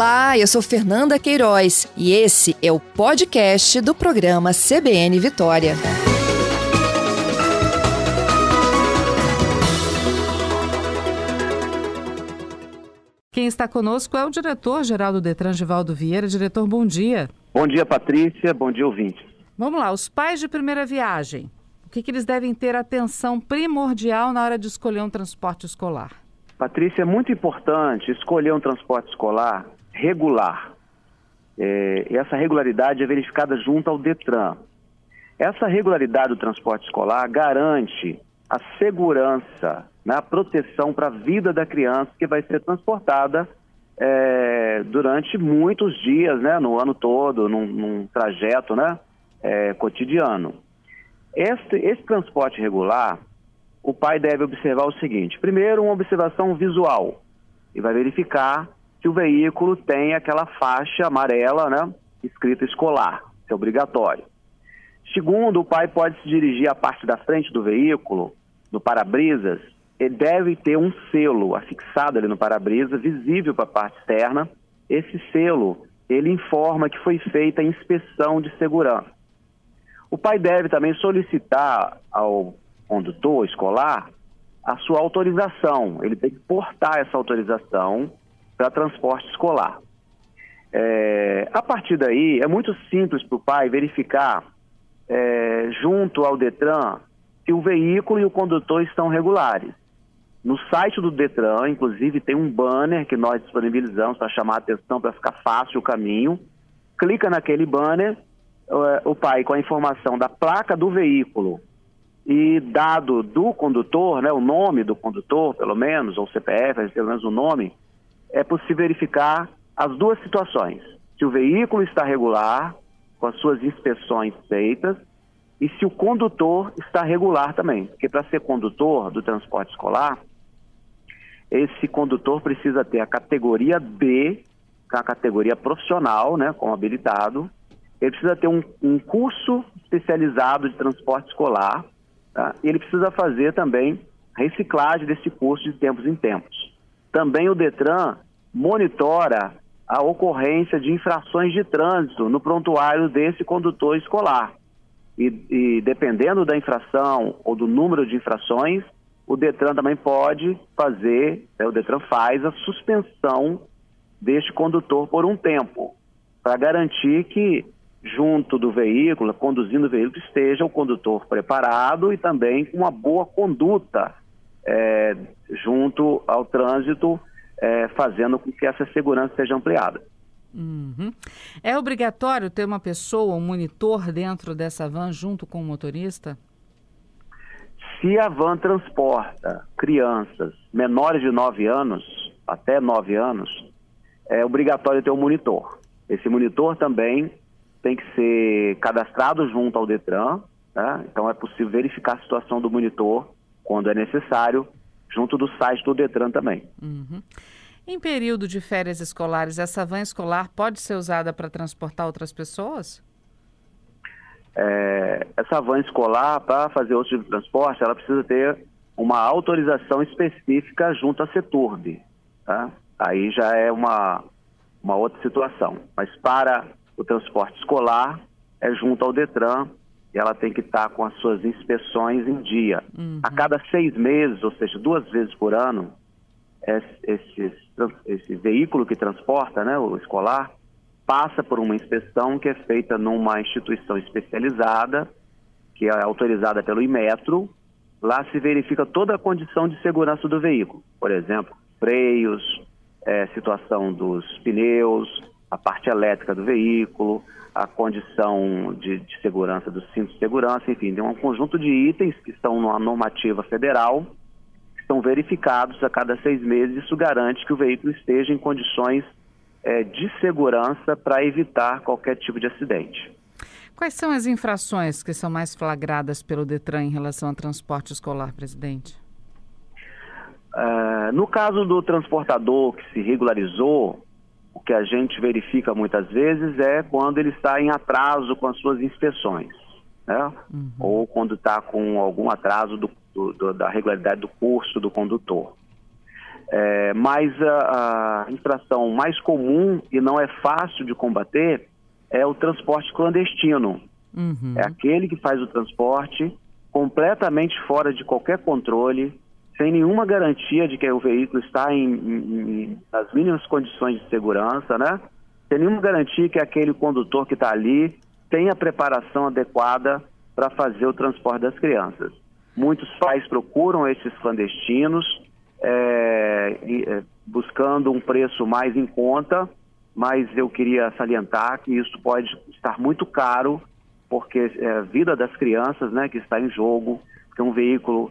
Olá, eu sou Fernanda Queiroz e esse é o podcast do programa CBN Vitória. Quem está conosco é o diretor-geral do Detran, Givaldo Vieira. Diretor, bom dia. Bom dia, Patrícia. Bom dia, ouvinte. Vamos lá, os pais de primeira viagem. O que, que eles devem ter atenção primordial na hora de escolher um transporte escolar? Patrícia, é muito importante escolher um transporte escolar regular. É, essa regularidade é verificada junto ao Detran. Essa regularidade do transporte escolar garante a segurança, né, a proteção para a vida da criança que vai ser transportada é, durante muitos dias, né, no ano todo, num, num trajeto né, é, cotidiano. Este, esse transporte regular o pai deve observar o seguinte: primeiro, uma observação visual, e vai verificar se o veículo tem aquela faixa amarela, né, escrita escolar, que é obrigatório. Segundo, o pai pode se dirigir à parte da frente do veículo, no para-brisas, ele deve ter um selo afixado ali no para-brisa, visível para a parte externa. Esse selo, ele informa que foi feita a inspeção de segurança. O pai deve também solicitar ao condutor escolar a sua autorização. Ele tem que portar essa autorização para transporte escolar. É, a partir daí, é muito simples para o pai verificar é, junto ao Detran se o veículo e o condutor estão regulares. No site do Detran, inclusive, tem um banner que nós disponibilizamos para chamar a atenção, para ficar fácil o caminho. Clica naquele banner, é, o pai com a informação da placa do veículo e dado do condutor, né, o nome do condutor, pelo menos, ou CPF, pelo menos o nome, é possível verificar as duas situações. Se o veículo está regular, com as suas inspeções feitas, e se o condutor está regular também. Porque para ser condutor do transporte escolar, esse condutor precisa ter a categoria B, que é a categoria profissional, né, como habilitado. Ele precisa ter um, um curso especializado de transporte escolar, Tá? E ele precisa fazer também reciclagem desse curso de tempos em tempos. Também o Detran monitora a ocorrência de infrações de trânsito no prontuário desse condutor escolar. E, e, dependendo da infração ou do número de infrações, o Detran também pode fazer, né, o Detran faz a suspensão deste condutor por um tempo, para garantir que junto do veículo, conduzindo o veículo, esteja o condutor preparado e também com uma boa conduta é, junto ao trânsito, é, fazendo com que essa segurança seja ampliada. Uhum. É obrigatório ter uma pessoa, um monitor dentro dessa van junto com o motorista? Se a van transporta crianças menores de 9 anos, até 9 anos, é obrigatório ter um monitor. Esse monitor também tem que ser cadastrado junto ao Detran, né? então é possível verificar a situação do monitor quando é necessário, junto do site do Detran também. Uhum. Em período de férias escolares, essa van escolar pode ser usada para transportar outras pessoas? É, essa van escolar, para fazer outro tipo de transporte, ela precisa ter uma autorização específica junto à CETURB. Tá? Aí já é uma, uma outra situação. Mas para o transporte escolar é junto ao Detran e ela tem que estar com as suas inspeções em dia. Uhum. A cada seis meses, ou seja, duas vezes por ano, esse, esse veículo que transporta, né, o escolar, passa por uma inspeção que é feita numa instituição especializada, que é autorizada pelo Imetro. Lá se verifica toda a condição de segurança do veículo, por exemplo, freios, é, situação dos pneus, a parte elétrica do veículo, a condição de, de segurança do cinto de segurança, enfim, tem um conjunto de itens que estão numa normativa federal, que são verificados a cada seis meses. Isso garante que o veículo esteja em condições é, de segurança para evitar qualquer tipo de acidente. Quais são as infrações que são mais flagradas pelo Detran em relação ao transporte escolar, presidente? Uh, no caso do transportador que se regularizou, o que a gente verifica muitas vezes é quando ele está em atraso com as suas inspeções, né? Uhum. ou quando está com algum atraso do, do, da regularidade do curso do condutor. É, mas a, a infração mais comum e não é fácil de combater é o transporte clandestino. Uhum. É aquele que faz o transporte completamente fora de qualquer controle, sem nenhuma garantia de que o veículo está em, em, nas mínimas condições de segurança, né? Sem nenhuma garantia que aquele condutor que está ali tenha a preparação adequada para fazer o transporte das crianças. Muitos pais procuram esses clandestinos, é, é, buscando um preço mais em conta, mas eu queria salientar que isso pode estar muito caro, porque é a vida das crianças né, que está em jogo, que um veículo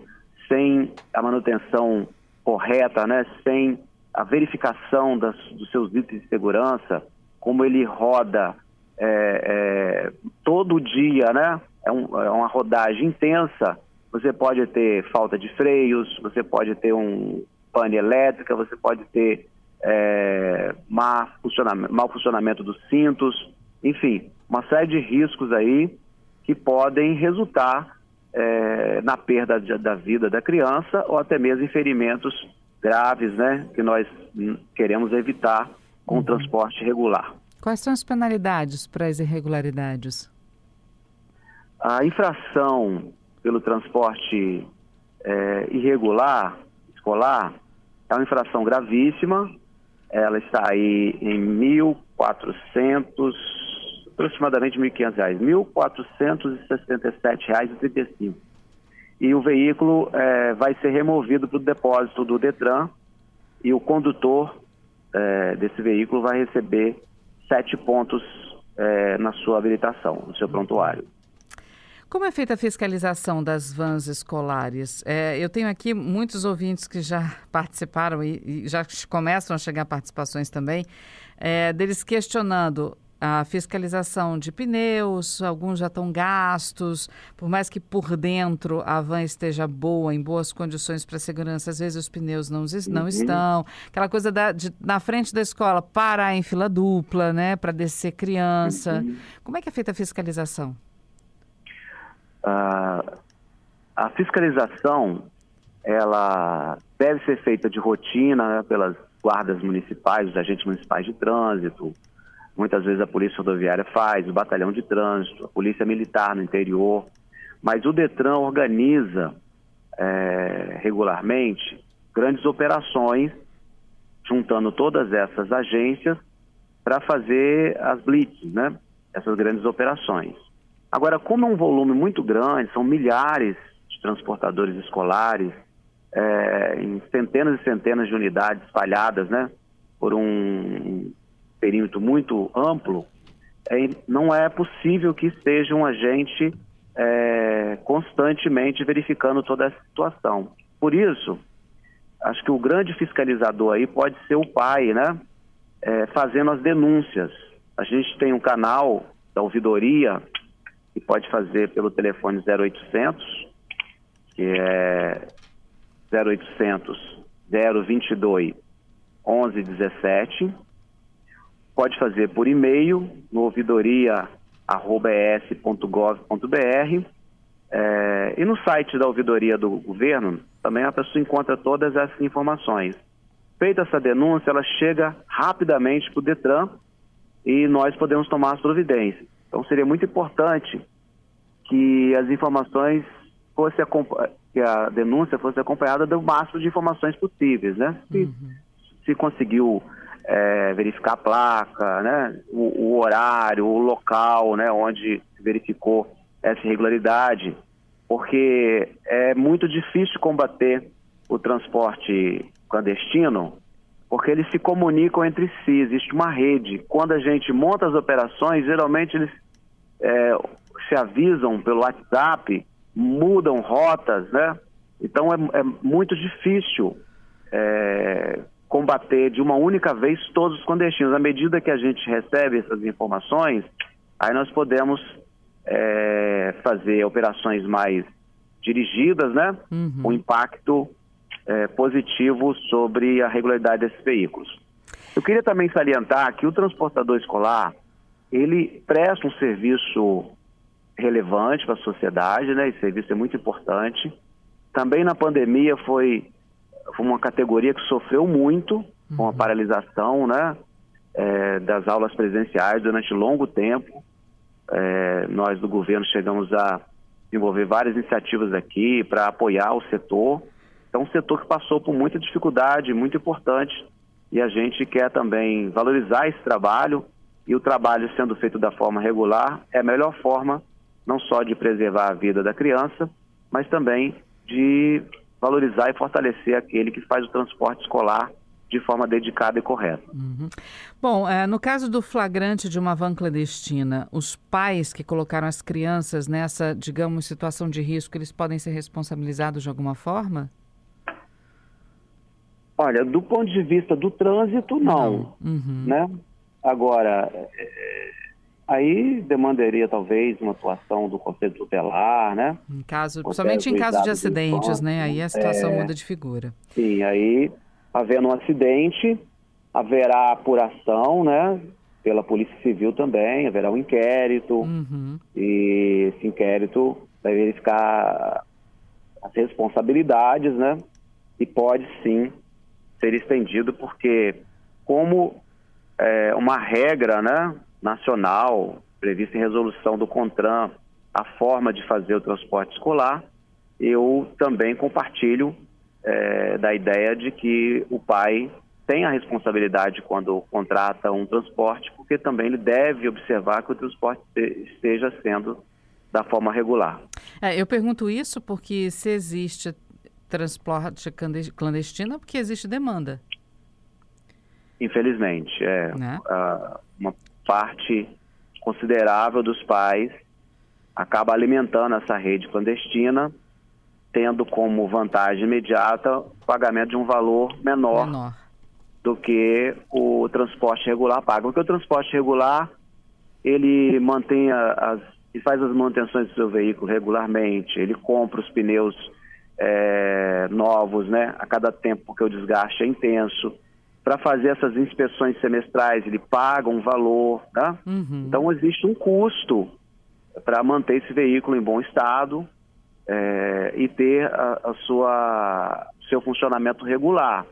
sem a manutenção correta, né, sem a verificação das, dos seus itens de segurança, como ele roda é, é, todo dia, né? É, um, é, uma rodagem intensa. Você pode ter falta de freios, você pode ter um pane elétrica, você pode ter é, má funcionamento, mau funcionamento dos cintos, enfim, uma série de riscos aí que podem resultar é, na perda de, da vida da criança ou até mesmo em ferimentos graves, né, que nós queremos evitar com uhum. o transporte regular. Quais são as penalidades para as irregularidades? A infração pelo transporte é, irregular escolar é uma infração gravíssima. Ela está aí em 1.400, aproximadamente R$ 1.500, R$ 1.467,35. E o veículo é, vai ser removido para o depósito do Detran e o condutor é, desse veículo vai receber sete pontos é, na sua habilitação, no seu prontuário. Como é feita a fiscalização das vans escolares? É, eu tenho aqui muitos ouvintes que já participaram e, e já começam a chegar participações também, é, deles questionando a fiscalização de pneus, alguns já estão gastos, por mais que por dentro a van esteja boa, em boas condições para segurança, às vezes os pneus não, não uhum. estão. Aquela coisa da, de, na frente da escola, parar em fila dupla, né, para descer criança. Uhum. Como é que é feita a fiscalização? Uh, a fiscalização, ela deve ser feita de rotina né, pelas guardas municipais, os agentes municipais de trânsito, Muitas vezes a Polícia Rodoviária faz, o Batalhão de Trânsito, a Polícia Militar no interior, mas o Detran organiza é, regularmente grandes operações, juntando todas essas agências para fazer as blitz, né? essas grandes operações. Agora, como é um volume muito grande, são milhares de transportadores escolares, é, em centenas e centenas de unidades espalhadas, né, por um perímetro muito amplo, é, não é possível que esteja um agente é, constantemente verificando toda essa situação. Por isso, acho que o grande fiscalizador aí pode ser o pai, né? É, fazendo as denúncias. A gente tem um canal da ouvidoria que pode fazer pelo telefone 0800, que é 0800 022 1117 pode fazer por e-mail no ouvidoria.es.gov.br é, e no site da ouvidoria do governo também a pessoa encontra todas essas informações. Feita essa denúncia, ela chega rapidamente para o Detran e nós podemos tomar as providências. Então seria muito importante que as informações fosse que a denúncia fosse acompanhada do máximo de informações possíveis, né? Se, uhum. se conseguiu é, verificar a placa, né, o, o, horário, o local né, onde se verificou essa irregularidade, porque é muito difícil combater o transporte clandestino, porque eles se comunicam entre si, existe uma rede. Quando a gente monta as operações, geralmente eles é, se avisam pelo WhatsApp, mudam rotas, né? Então é, é muito difícil é, combater de uma única vez todos os clandestinos. À medida que a gente recebe essas informações, aí nós podemos é, fazer operações mais dirigidas, né? Uhum. Com impacto é, positivo sobre a regularidade desses veículos. Eu queria também salientar que o transportador escolar, ele presta um serviço relevante para a sociedade, né? Esse serviço é muito importante. Também na pandemia foi foi uma categoria que sofreu muito com a paralisação, né? É, das aulas presenciais durante longo tempo. É, nós do governo chegamos a desenvolver várias iniciativas aqui para apoiar o setor. É um setor que passou por muita dificuldade, muito importante, e a gente quer também valorizar esse trabalho e o trabalho sendo feito da forma regular é a melhor forma não só de preservar a vida da criança, mas também de valorizar e fortalecer aquele que faz o transporte escolar de forma dedicada e correta. Uhum. Bom, é, no caso do flagrante de uma van clandestina, os pais que colocaram as crianças nessa, digamos, situação de risco, eles podem ser responsabilizados de alguma forma? Olha, do ponto de vista do trânsito, não. não. Uhum. Né? Agora, é, aí demandaria talvez uma atuação do Conselho Tutelar, né? Em caso, somente em caso de acidentes, né? Aí a situação é, muda de figura. Sim, aí havendo um acidente, haverá apuração, né? Pela Polícia Civil também, haverá um inquérito. Uhum. E esse inquérito vai verificar as responsabilidades, né? E pode sim ser estendido, porque como é, uma regra né, nacional prevista em resolução do CONTRAN a forma de fazer o transporte escolar, eu também compartilho é, da ideia de que o pai tem a responsabilidade quando contrata um transporte, porque também ele deve observar que o transporte esteja sendo da forma regular. É, eu pergunto isso porque se existe transporte clandestino porque existe demanda. Infelizmente, é. Né? uma parte considerável dos pais acaba alimentando essa rede clandestina, tendo como vantagem imediata o pagamento de um valor menor, menor. do que o transporte regular paga. Porque o transporte regular, ele mantém as, e faz as manutenções do seu veículo regularmente, ele compra os pneus é, novos, né, a cada tempo, porque o desgaste é intenso. Para fazer essas inspeções semestrais, ele paga um valor, tá? Uhum. Então existe um custo para manter esse veículo em bom estado é, e ter a, a sua seu funcionamento regular.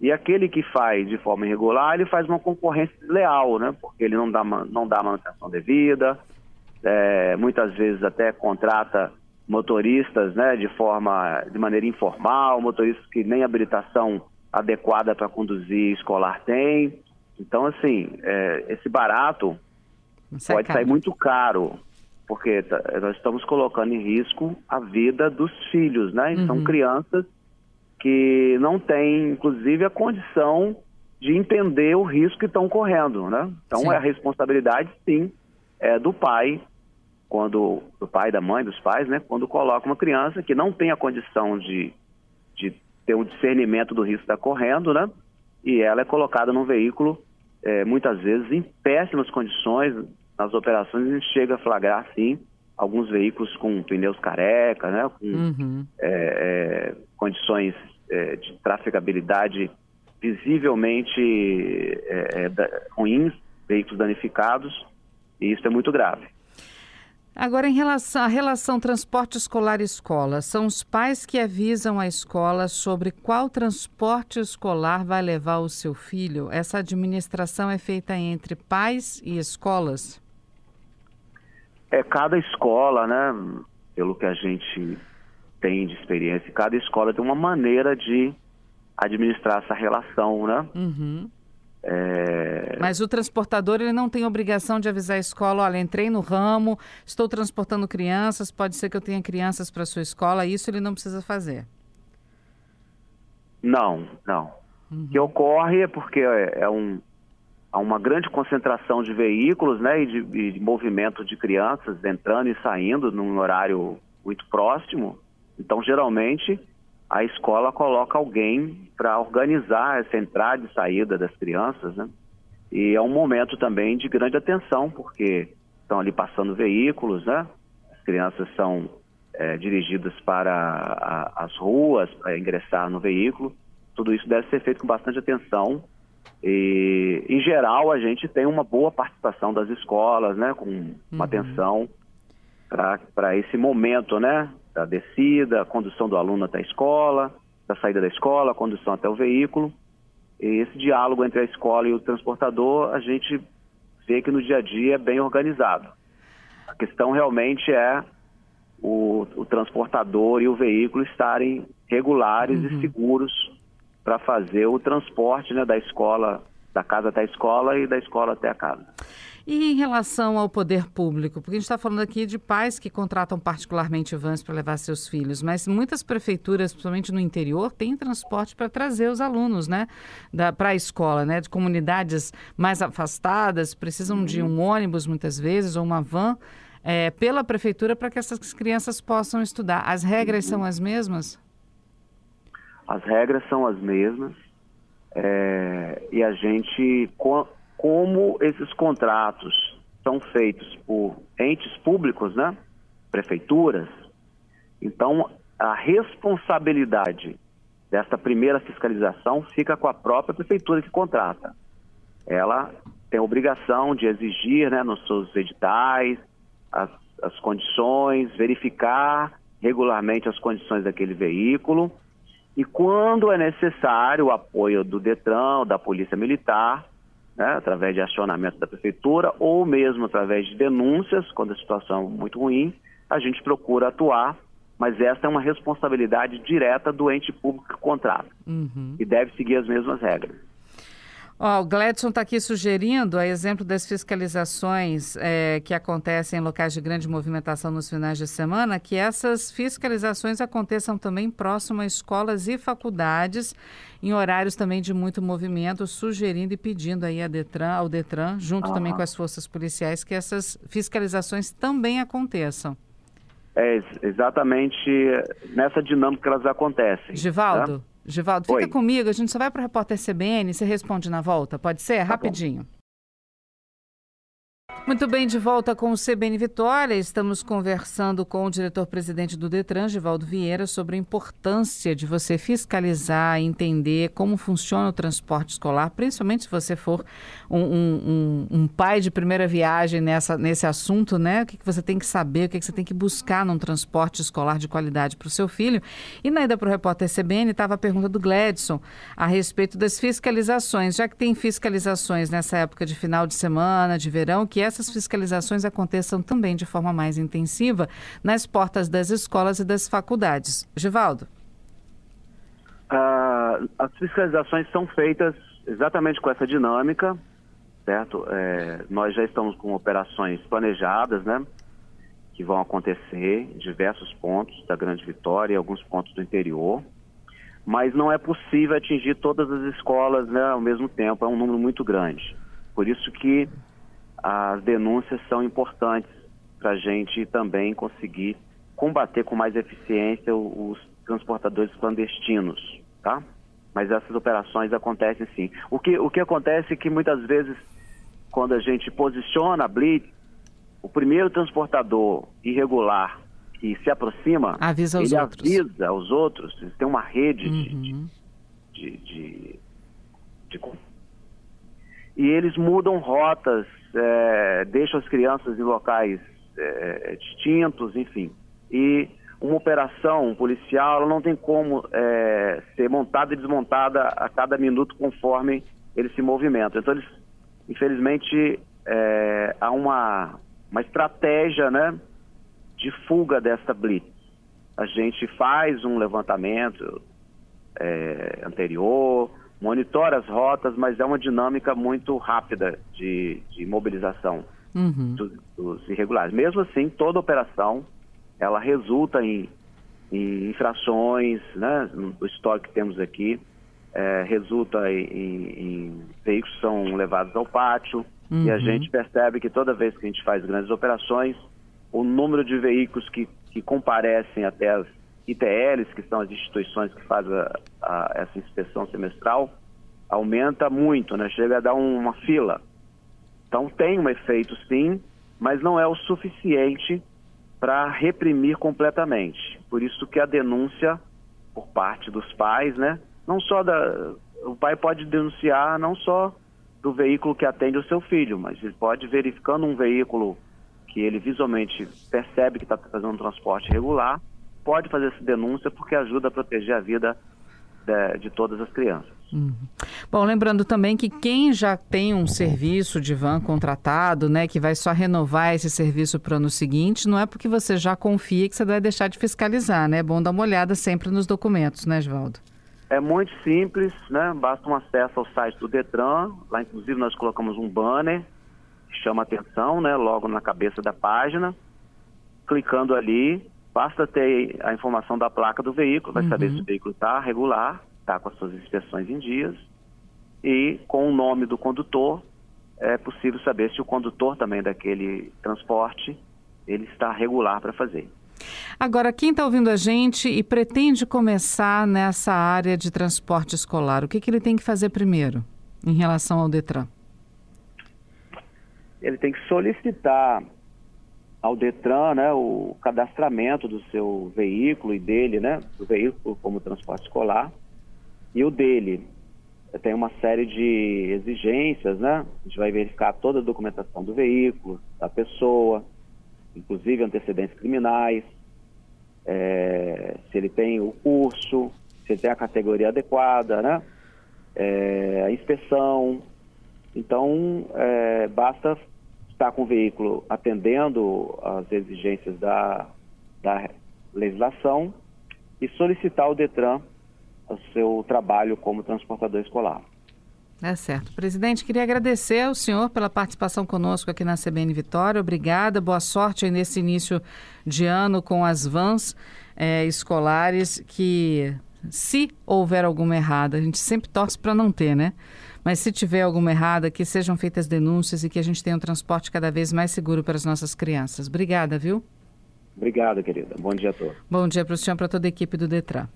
E aquele que faz de forma irregular, ele faz uma concorrência desleal, né? Porque ele não dá, não dá manutenção devida, é, muitas vezes até contrata motoristas né, de forma de maneira informal, motoristas que nem habilitação adequada para conduzir escolar tem. Então, assim, é, esse barato Sai pode sair muito caro, porque nós estamos colocando em risco a vida dos filhos, né? Uhum. São crianças que não têm, inclusive, a condição de entender o risco que estão correndo, né? Então, sim. é a responsabilidade, sim, é do pai quando do pai, da mãe, dos pais, né, quando coloca uma criança que não tem a condição de, de ter um discernimento do risco que está correndo, né, e ela é colocada num veículo, é, muitas vezes, em péssimas condições, nas operações a gente chega a flagrar, sim, alguns veículos com pneus careca, né, com uhum. é, é, condições é, de trafegabilidade visivelmente é, é, ruins, veículos danificados, e isso é muito grave. Agora, em relação à relação transporte escolar-escola, são os pais que avisam a escola sobre qual transporte escolar vai levar o seu filho? Essa administração é feita entre pais e escolas? É, cada escola, né, pelo que a gente tem de experiência, cada escola tem uma maneira de administrar essa relação, né? Uhum. É... Mas o transportador ele não tem obrigação de avisar a escola, olha, entrei no ramo, estou transportando crianças, pode ser que eu tenha crianças para sua escola, isso ele não precisa fazer. Não, não. Uhum. O que ocorre é porque é, é um, há uma grande concentração de veículos né, e de, de, movimento de crianças entrando e saindo num horário muito próximo. Então, geralmente, a escola coloca alguém para organizar essa entrada e saída das crianças, né? E é um momento também de grande atenção, porque estão ali passando veículos, né? As crianças são é, dirigidas para a, as ruas, para ingressar no veículo. Tudo isso deve ser feito com bastante atenção. E, em geral, a gente tem uma boa participação das escolas, né? Com uma uhum. atenção para esse momento, né? Da descida, a condução do aluno até a escola da saída da escola, a condução até o veículo. E esse diálogo entre a escola e o transportador, a gente vê que no dia a dia é bem organizado. A questão realmente é o, o transportador e o veículo estarem regulares uhum. e seguros para fazer o transporte né, da escola, da casa até a escola e da escola até a casa. E em relação ao poder público, porque a gente está falando aqui de pais que contratam particularmente vans para levar seus filhos, mas muitas prefeituras, principalmente no interior, têm transporte para trazer os alunos, né, para a escola, né, de comunidades mais afastadas, precisam uhum. de um ônibus muitas vezes ou uma van é, pela prefeitura para que essas crianças possam estudar. As regras são as mesmas? As regras são as mesmas é, e a gente, como esses contratos são feitos por entes públicos, né? prefeituras, então a responsabilidade desta primeira fiscalização fica com a própria prefeitura que contrata. Ela tem a obrigação de exigir né, nos seus editais, as, as condições, verificar regularmente as condições daquele veículo e quando é necessário o apoio do DETRAN, da Polícia Militar, né, através de acionamento da Prefeitura ou mesmo através de denúncias, quando a situação é muito ruim, a gente procura atuar, mas essa é uma responsabilidade direta do ente público que contrata uhum. e deve seguir as mesmas regras. Oh, o Gladson está aqui sugerindo, a exemplo das fiscalizações é, que acontecem em locais de grande movimentação nos finais de semana, que essas fiscalizações aconteçam também próximo a escolas e faculdades, em horários também de muito movimento, sugerindo e pedindo aí a Detran, ao Detran, junto uhum. também com as forças policiais, que essas fiscalizações também aconteçam. É exatamente nessa dinâmica que elas acontecem. Givaldo? Tá? Givaldo, fica Oi. comigo, a gente só vai para o repórter CBN, você responde na volta, pode ser? Tá Rapidinho. Bom. Muito bem, de volta com o CBN Vitória. Estamos conversando com o diretor-presidente do Detran, Givaldo Vieira, sobre a importância de você fiscalizar, entender como funciona o transporte escolar, principalmente se você for um, um, um, pai de primeira viagem nessa, nesse assunto, né? O que, que você tem que saber, o que, que você tem que buscar num transporte escolar de qualidade para o seu filho. E na ida para o repórter CBN estava a pergunta do Gladson a respeito das fiscalizações, já que tem fiscalizações nessa época de final de semana, de verão, que essas fiscalizações aconteçam também de forma mais intensiva nas portas das escolas e das faculdades. Givaldo. Ah, as fiscalizações são feitas exatamente com essa dinâmica, certo? É, nós já estamos com operações planejadas, né? Que vão acontecer em diversos pontos da Grande Vitória e alguns pontos do interior. Mas não é possível atingir todas as escolas né, ao mesmo tempo, é um número muito grande. Por isso que as denúncias são importantes para a gente também conseguir combater com mais eficiência os transportadores clandestinos, tá? Mas essas operações acontecem sim. O que, o que acontece é que muitas vezes, quando a gente posiciona a Blitz, o primeiro transportador irregular que se aproxima, avisa ele outros. avisa aos outros, tem uma rede uhum. de, de, de, de, E eles mudam rotas é, deixam as crianças em locais é, distintos, enfim. E uma operação policial não tem como é, ser montada e desmontada a cada minuto conforme eles se movimentam. Então, eles, infelizmente, é, há uma, uma estratégia né, de fuga dessa blitz. A gente faz um levantamento é, anterior, monitora as rotas, mas é uma dinâmica muito rápida de, de mobilização uhum. dos, dos, irregulares. Mesmo assim, toda operação ela resulta em, em infrações, né, no histórico que temos aqui, é, resulta em, em, veículos que são levados ao pátio uhum. e a uhum. gente percebe que toda vez que a gente faz grandes operações, o número de veículos que, que comparecem até as ITLs, que são as instituições que fazem a, a, essa inspeção semestral, aumenta muito, né? chega a dar uma fila. Então tem um efeito sim, mas não é o suficiente para reprimir completamente. Por isso que a denúncia por parte dos pais, né? Não só da. O pai pode denunciar não só do veículo que atende o seu filho, mas ele pode verificando um veículo que ele visualmente percebe que está fazendo um transporte regular, pode fazer essa denúncia porque ajuda a proteger a vida de, de todas as crianças. Uhum. Bom, lembrando também que quem já tem um serviço de van contratado, né, que vai só renovar esse serviço para o ano seguinte, não é porque você já confia que você vai deixar de fiscalizar, né? É bom dar uma olhada sempre nos documentos, né, Oswaldo? É muito simples, né? Basta um acesso ao site do Detran. Lá, inclusive, nós colocamos um banner que chama atenção, né? Logo na cabeça da página. Clicando ali, basta ter a informação da placa do veículo, vai uhum. saber se o veículo está regular está com as suas inspeções em dias e com o nome do condutor é possível saber se o condutor também daquele transporte ele está regular para fazer. Agora, quem está ouvindo a gente e pretende começar nessa área de transporte escolar, o que, que ele tem que fazer primeiro em relação ao Detran? Ele tem que solicitar ao Detran né, o cadastramento do seu veículo e dele, né, do veículo como transporte escolar e o dele tem uma série de exigências, né? A gente vai verificar toda a documentação do veículo, da pessoa, inclusive antecedentes criminais, é, se ele tem o curso, se ele tem a categoria adequada, né? É, a inspeção. Então, é, basta estar com o veículo atendendo às exigências da, da legislação e solicitar o DETRAN o seu trabalho como transportador escolar. É certo. Presidente, queria agradecer ao senhor pela participação conosco aqui na CBN Vitória. Obrigada, boa sorte aí nesse início de ano com as vans é, escolares que, se houver alguma errada, a gente sempre torce para não ter, né? Mas se tiver alguma errada, que sejam feitas denúncias e que a gente tenha um transporte cada vez mais seguro para as nossas crianças. Obrigada, viu? Obrigado, querida. Bom dia a todos. Bom dia para o senhor, para toda a equipe do Detran.